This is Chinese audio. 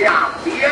两边。